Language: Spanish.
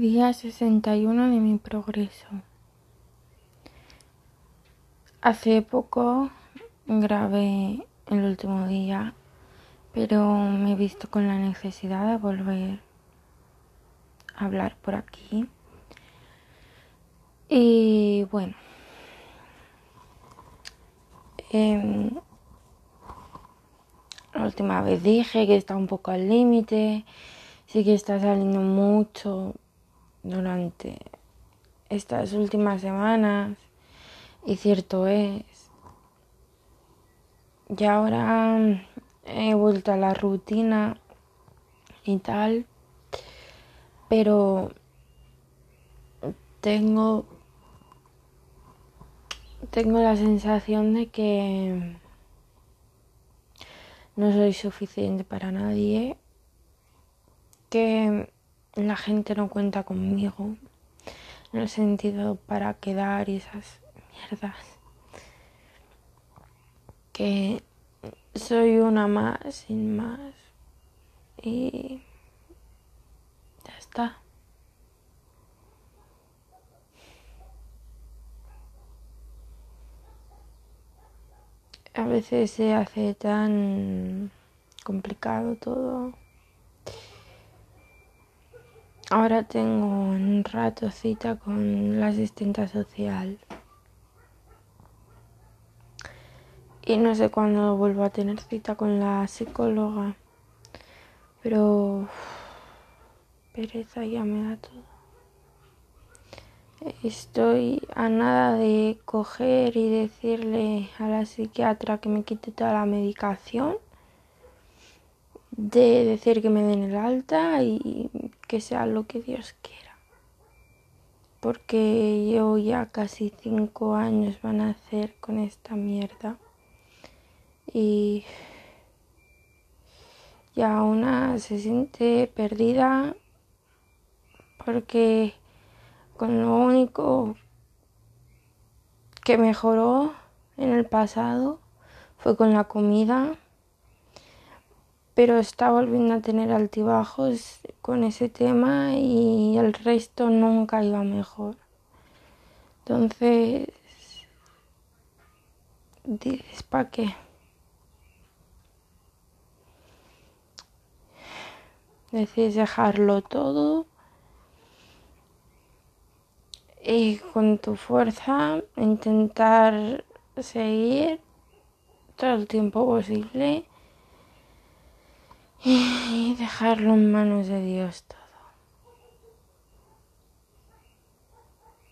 Día 61 de mi progreso. Hace poco grabé el último día, pero me he visto con la necesidad de volver a hablar por aquí. Y bueno, em, la última vez dije que está un poco al límite, sí que está saliendo mucho durante estas últimas semanas y cierto es. Y ahora he vuelto a la rutina y tal, pero tengo tengo la sensación de que no soy suficiente para nadie, que la gente no cuenta conmigo en el sentido para quedar y esas mierdas. Que soy una más, sin más. Y ya está. A veces se hace tan complicado todo. Ahora tengo un rato cita con la asistente social. Y no sé cuándo vuelvo a tener cita con la psicóloga. Pero pereza ya me da todo. Estoy a nada de coger y decirle a la psiquiatra que me quite toda la medicación de decir que me den el alta y que sea lo que Dios quiera. Porque yo ya casi cinco años van a hacer con esta mierda. Y ya una se siente perdida porque con lo único que mejoró en el pasado fue con la comida pero está volviendo a tener altibajos con ese tema y el resto nunca iba mejor. Entonces, dices, ¿para qué? Decides dejarlo todo y con tu fuerza intentar seguir todo el tiempo posible y dejarlo en manos de Dios todo.